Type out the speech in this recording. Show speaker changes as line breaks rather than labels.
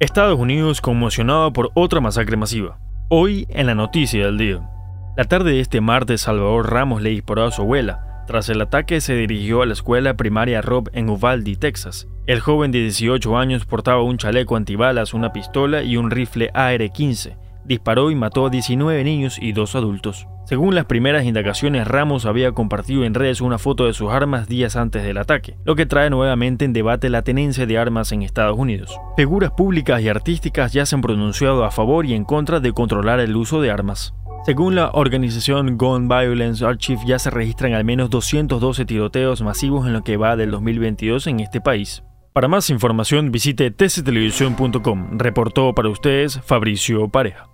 Estados Unidos conmocionado por otra masacre masiva. Hoy en la noticia del día. La tarde de este martes, Salvador Ramos le disparó a su abuela. Tras el ataque se dirigió a la escuela primaria Rob en Uvalde, Texas. El joven de 18 años portaba un chaleco antibalas, una pistola y un rifle AR-15 disparó y mató a 19 niños y dos adultos. Según las primeras indagaciones, Ramos había compartido en redes una foto de sus armas días antes del ataque, lo que trae nuevamente en debate la tenencia de armas en Estados Unidos. Figuras públicas y artísticas ya se han pronunciado a favor y en contra de controlar el uso de armas. Según la organización Gun Violence Archive, ya se registran al menos 212 tiroteos masivos en lo que va del 2022 en este país. Para más información visite tctelevisión.com. Reportó para ustedes Fabricio Pareja.